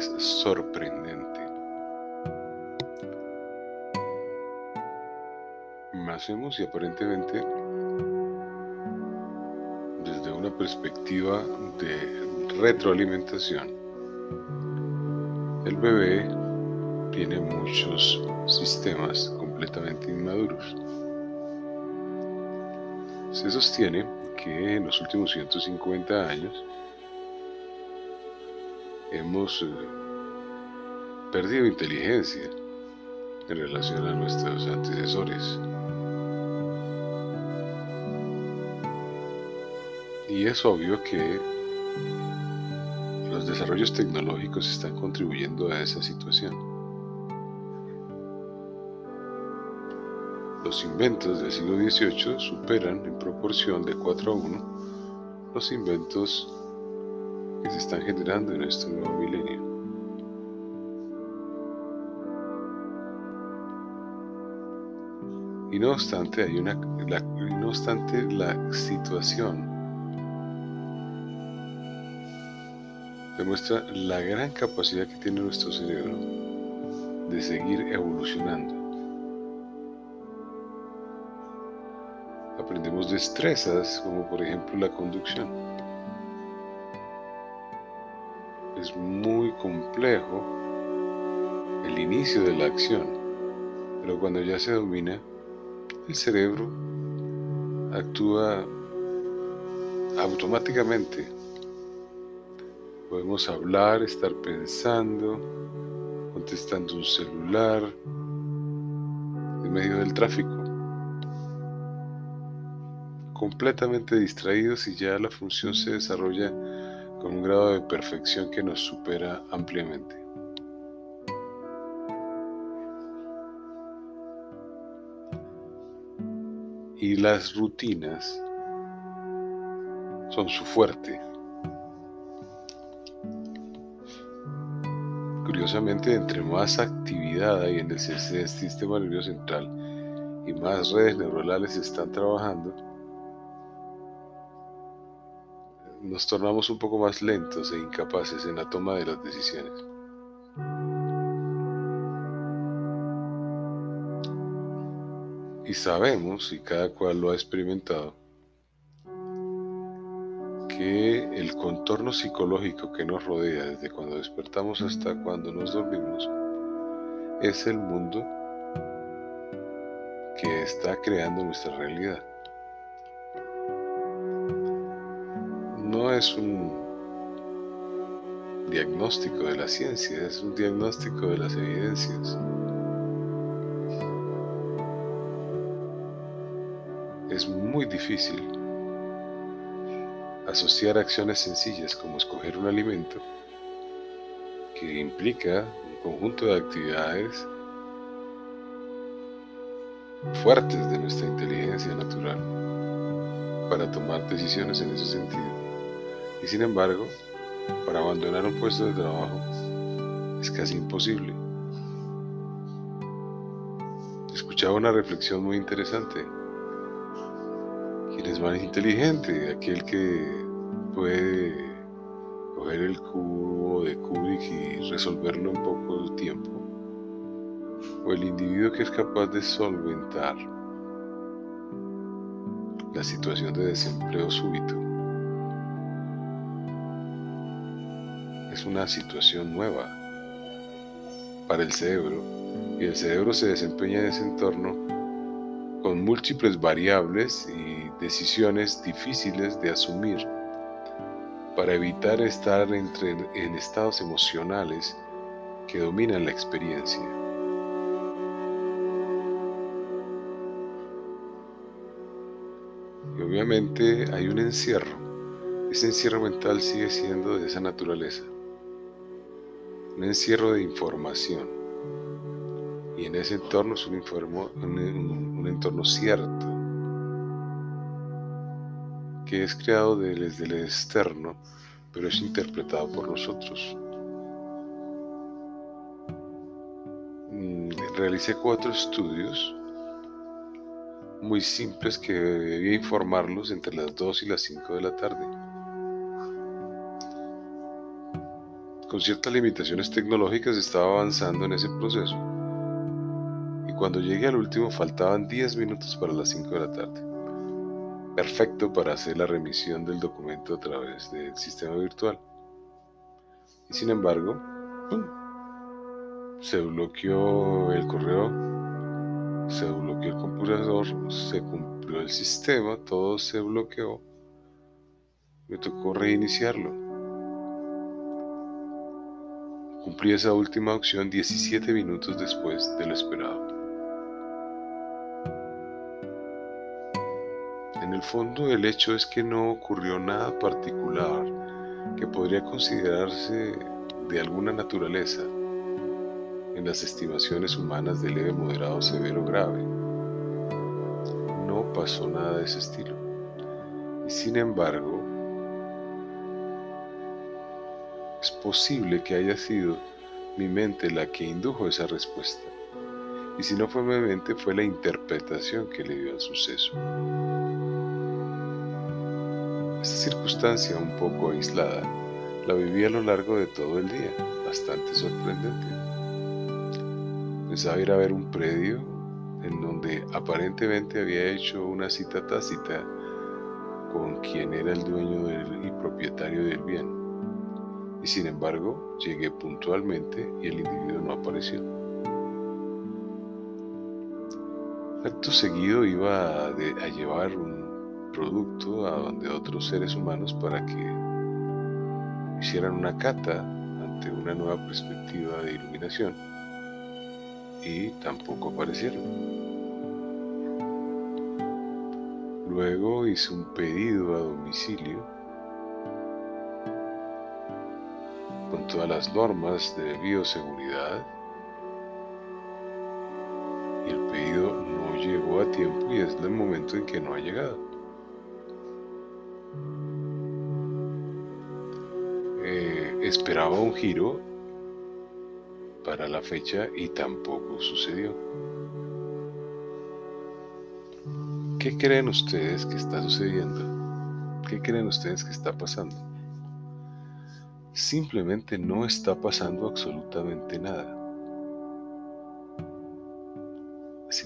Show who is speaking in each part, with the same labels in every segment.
Speaker 1: es sorprendente. Nacemos y aparentemente desde una perspectiva de retroalimentación, el bebé tiene muchos sistemas completamente inmaduros. Se sostiene que en los últimos 150 años hemos eh, perdido inteligencia en relación a nuestros antecesores. Y es obvio que los desarrollos tecnológicos están contribuyendo a esa situación. Los inventos del siglo XVIII superan en proporción de 4 a 1 los inventos que se están generando en este nuevo milenio. Y no obstante, hay una, no obstante la situación demuestra la gran capacidad que tiene nuestro cerebro de seguir evolucionando. Aprendemos destrezas como por ejemplo la conducción. Es muy complejo el inicio de la acción, pero cuando ya se domina, el cerebro actúa automáticamente. Podemos hablar, estar pensando, contestando un celular, en medio del tráfico. Completamente distraídos y ya la función se desarrolla con un grado de perfección que nos supera ampliamente. Y las rutinas son su fuerte. Curiosamente, entre más actividad hay en el sistema nervioso central y más redes neuronales están trabajando, nos tornamos un poco más lentos e incapaces en la toma de las decisiones. Y sabemos, y cada cual lo ha experimentado, que el contorno psicológico que nos rodea desde cuando despertamos hasta cuando nos dormimos es el mundo que está creando nuestra realidad. no es un diagnóstico de la ciencia, es un diagnóstico de las evidencias. Muy difícil asociar acciones sencillas como escoger un alimento que implica un conjunto de actividades fuertes de nuestra inteligencia natural para tomar decisiones en ese sentido. Y sin embargo, para abandonar un puesto de trabajo es casi imposible. Escuchaba una reflexión muy interesante. ¿Quién es más inteligente? Aquel que puede coger el cubo de Kubik y resolverlo en poco tiempo. O el individuo que es capaz de solventar la situación de desempleo súbito. es una situación nueva para el cerebro y el cerebro se desempeña en ese entorno con múltiples variables y decisiones difíciles de asumir para evitar estar entre, en estados emocionales que dominan la experiencia. Y obviamente hay un encierro. Ese encierro mental sigue siendo de esa naturaleza un encierro de información. Y en ese entorno es un, un, entorno cierto, que es creado desde el externo, pero es interpretado por nosotros. Mm, realicé cuatro estudios muy simples que debía informarlos entre las 2 y las 5 de la tarde. con ciertas limitaciones tecnológicas estaba avanzando en ese proceso. Y cuando llegué al último faltaban 10 minutos para las 5 de la tarde. Perfecto para hacer la remisión del documento a través del sistema virtual. Y sin embargo, se bloqueó el correo, se bloqueó el computador, se cumplió el sistema, todo se bloqueó. Me tocó reiniciarlo. Cumplí esa última opción 17 minutos después de lo esperado. En el fondo el hecho es que no ocurrió nada particular que podría considerarse de alguna naturaleza en las estimaciones humanas de leve, moderado, severo, grave. No pasó nada de ese estilo. Y sin embargo, Es posible que haya sido mi mente la que indujo esa respuesta. Y si no fue mi mente, fue la interpretación que le dio al suceso. Esta circunstancia un poco aislada la viví a lo largo de todo el día, bastante sorprendente. Pensaba ir a ver un predio en donde aparentemente había hecho una cita tácita con quien era el dueño y propietario del bien y sin embargo llegué puntualmente y el individuo no apareció. Acto seguido iba a, llevar un producto a donde otros seres humanos para que hicieran una cata ante una nueva perspectiva de iluminación y tampoco aparecieron. Luego hice un pedido a domicilio con todas las normas de bioseguridad tiempo y es el momento en que no ha llegado. Eh, esperaba un giro para la fecha y tampoco sucedió. ¿Qué creen ustedes que está sucediendo? ¿Qué creen ustedes que está pasando? simplemente no está pasando absolutamente nada.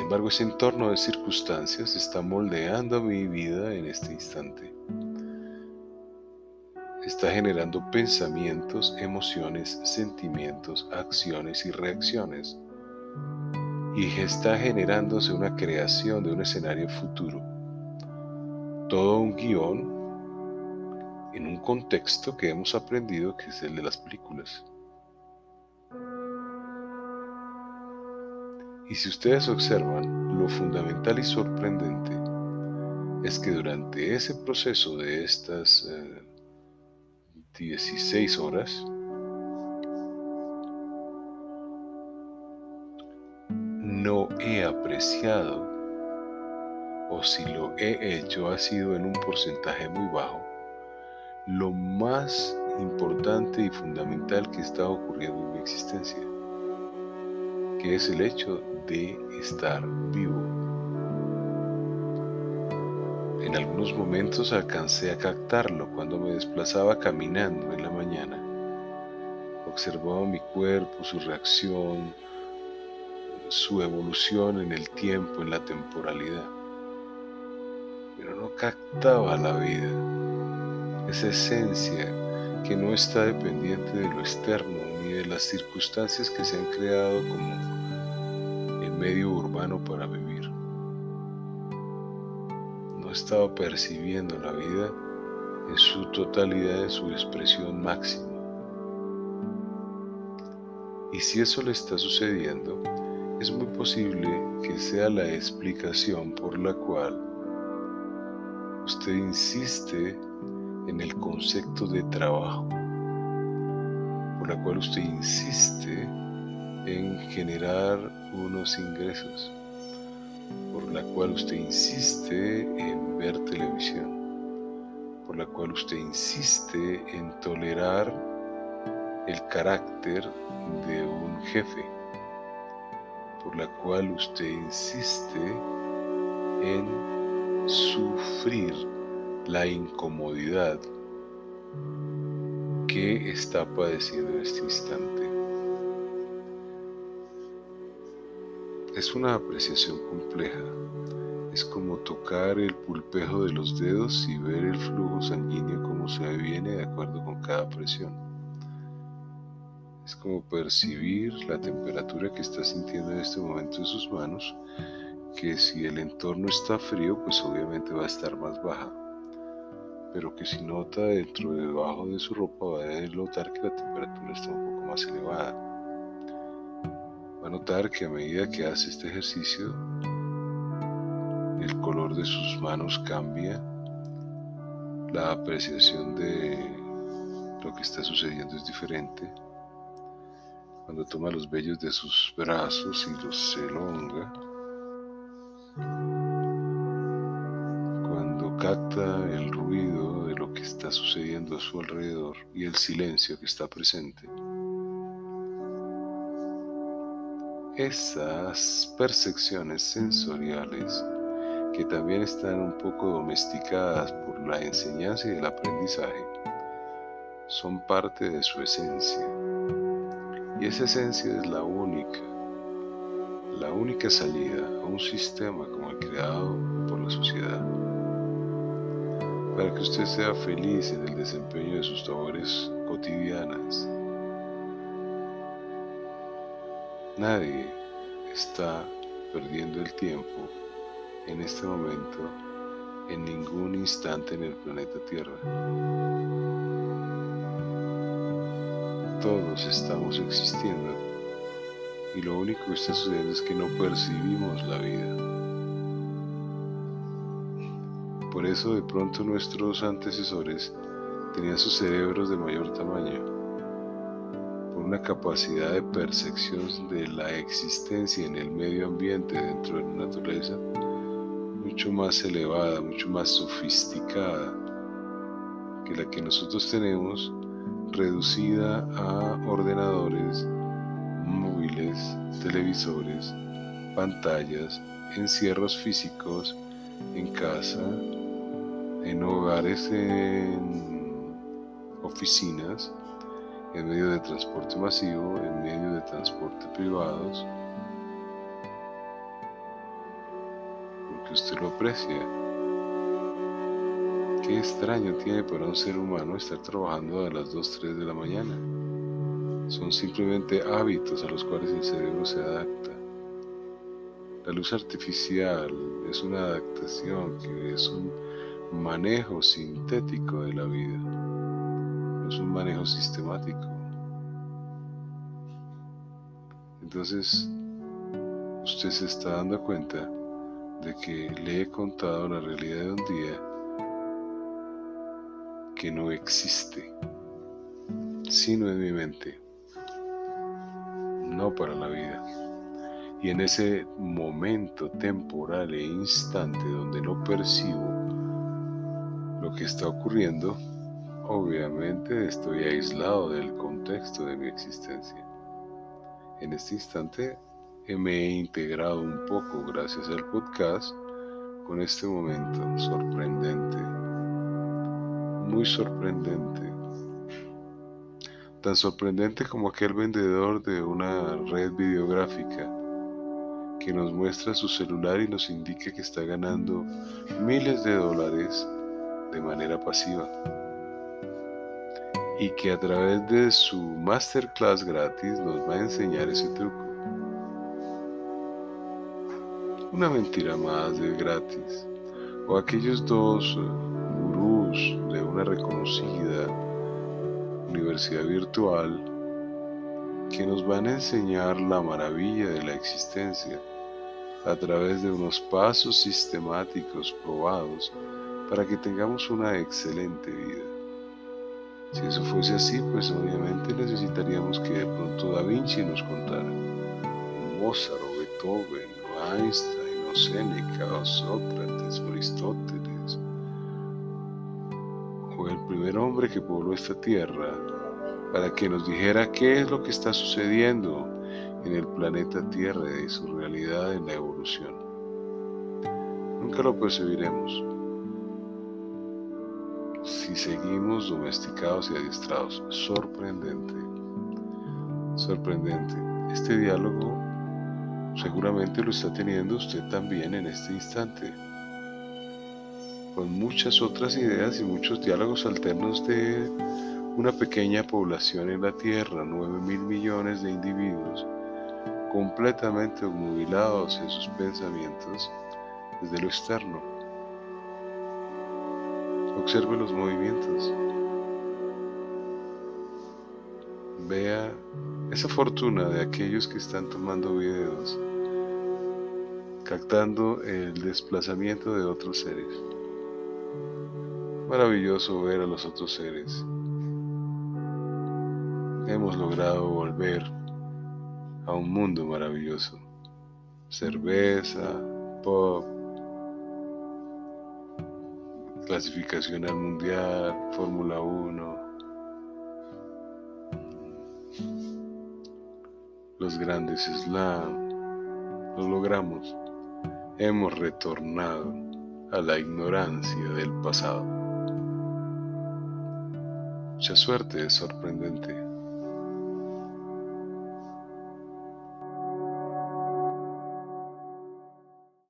Speaker 1: Sin embargo, ese entorno de circunstancias está moldeando mi vida en este instante. Está generando pensamientos, emociones, sentimientos, acciones y reacciones. Y está generándose una creación de un escenario futuro. Todo un guion en un contexto que hemos aprendido que es el de las películas. Y si ustedes observan, lo fundamental y sorprendente es que durante ese proceso de estas 16 eh, horas, no he apreciado, o si lo he hecho ha sido en un porcentaje muy bajo, lo más importante y fundamental que está ocurriendo en mi existencia, que es el hecho de estar vivo. En algunos momentos alcancé a captarlo cuando me desplazaba caminando en la mañana. Observaba mi cuerpo, su reacción, su evolución en el tiempo, en la temporalidad. Pero no captaba la vida esa esencia que no está dependiente de lo externo ni de las circunstancias que se han creado como medio urbano para vivir. No estaba percibiendo la vida en su totalidad, en su expresión máxima. Y si eso le está sucediendo, es muy posible que sea la explicación por la cual usted insiste en el concepto de trabajo, por la cual usted insiste en generar unos ingresos, por la cual usted insiste en ver televisión, por la cual usted insiste en tolerar el carácter de un jefe, por la cual usted insiste en sufrir la incomodidad qué está padeciendo en este instante. Es una apreciación compleja. Es como tocar el pulpejo de los dedos y ver el flujo sanguíneo como se viene de acuerdo con cada presión. Es como percibir la temperatura que está sintiendo en este momento en sus manos, que si el entorno está frío, pues obviamente va a estar más baja pero que si nota dentro de debajo de su ropa va a notar que la temperatura está un poco más elevada. Va a notar que a medida que hace este ejercicio, el color de sus manos cambia, la apreciación de lo que está sucediendo es diferente. Cuando toma los vellos de sus brazos y los elonga, cuando capta el ruido de lo que está sucediendo a su alrededor y el silencio que está presente. Esas percepciones sensoriales que también están un poco domesticadas por la enseñanza y el aprendizaje son parte de su esencia. Y esa esencia es la única, la única salida a un sistema como el creado por la sociedad para que usted sea feliz en el desempeño de sus labores cotidianas. Nadie está perdiendo el tiempo en este momento en ningún instante en el planeta Tierra. Todos estamos existiendo y lo único que está sucediendo es que no percibimos la vida. Por eso de pronto nuestros antecesores tenían sus cerebros de mayor tamaño, una capacidad de percepción de la existencia en el medio ambiente dentro de la naturaleza mucho más elevada, mucho más sofisticada que la que nosotros tenemos, reducida a ordenadores, móviles, televisores, pantallas, encierros físicos en casa, en hogares, en oficinas, en medio de transporte masivo, en medio de transporte privados, porque usted lo aprecia. Qué extraño tiene para un ser humano estar trabajando a las 2, 3 de la mañana. Son simplemente hábitos a los cuales el cerebro se adapta. La luz artificial es una adaptación que es un manejo sintético de la vida, es un manejo sistemático. Entonces, usted se está dando cuenta de que le he contado la realidad de un día que no existe, sino en mi mente, no para la vida. Y en ese momento temporal e instante donde no percibo lo que está ocurriendo, obviamente estoy aislado del contexto de mi existencia. En este instante me he integrado un poco gracias al podcast con este momento sorprendente, muy sorprendente. Tan sorprendente como aquel vendedor de una red videográfica que nos muestra su celular y nos indica que está ganando miles de dólares de manera pasiva y que a través de su masterclass gratis nos va a enseñar ese truco. Una mentira más de gratis. O aquellos dos eh, gurús de una reconocida universidad virtual que nos van a enseñar la maravilla de la existencia a través de unos pasos sistemáticos probados para que tengamos una excelente vida. Si eso fuese así, pues obviamente necesitaríamos que de pronto Da Vinci nos contara, Mozart, o Beethoven, o Einstein, o Seneca, o Sócrates, o Aristóteles, o el primer hombre que pobló esta tierra, para que nos dijera qué es lo que está sucediendo en el planeta Tierra y su realidad en la evolución. Nunca lo percibiremos si seguimos domesticados y adiestrados. Sorprendente. Sorprendente. Este diálogo seguramente lo está teniendo usted también en este instante. Con muchas otras ideas y muchos diálogos alternos de una pequeña población en la Tierra, 9 mil millones de individuos, completamente obnubilados en sus pensamientos desde lo externo. Observe los movimientos. Vea esa fortuna de aquellos que están tomando videos, captando el desplazamiento de otros seres. Maravilloso ver a los otros seres. Hemos logrado volver a un mundo maravilloso. Cerveza, pop, clasificación al mundial, Fórmula 1, los grandes slam, lo logramos. Hemos retornado a la ignorancia del pasado. Mucha suerte, es sorprendente.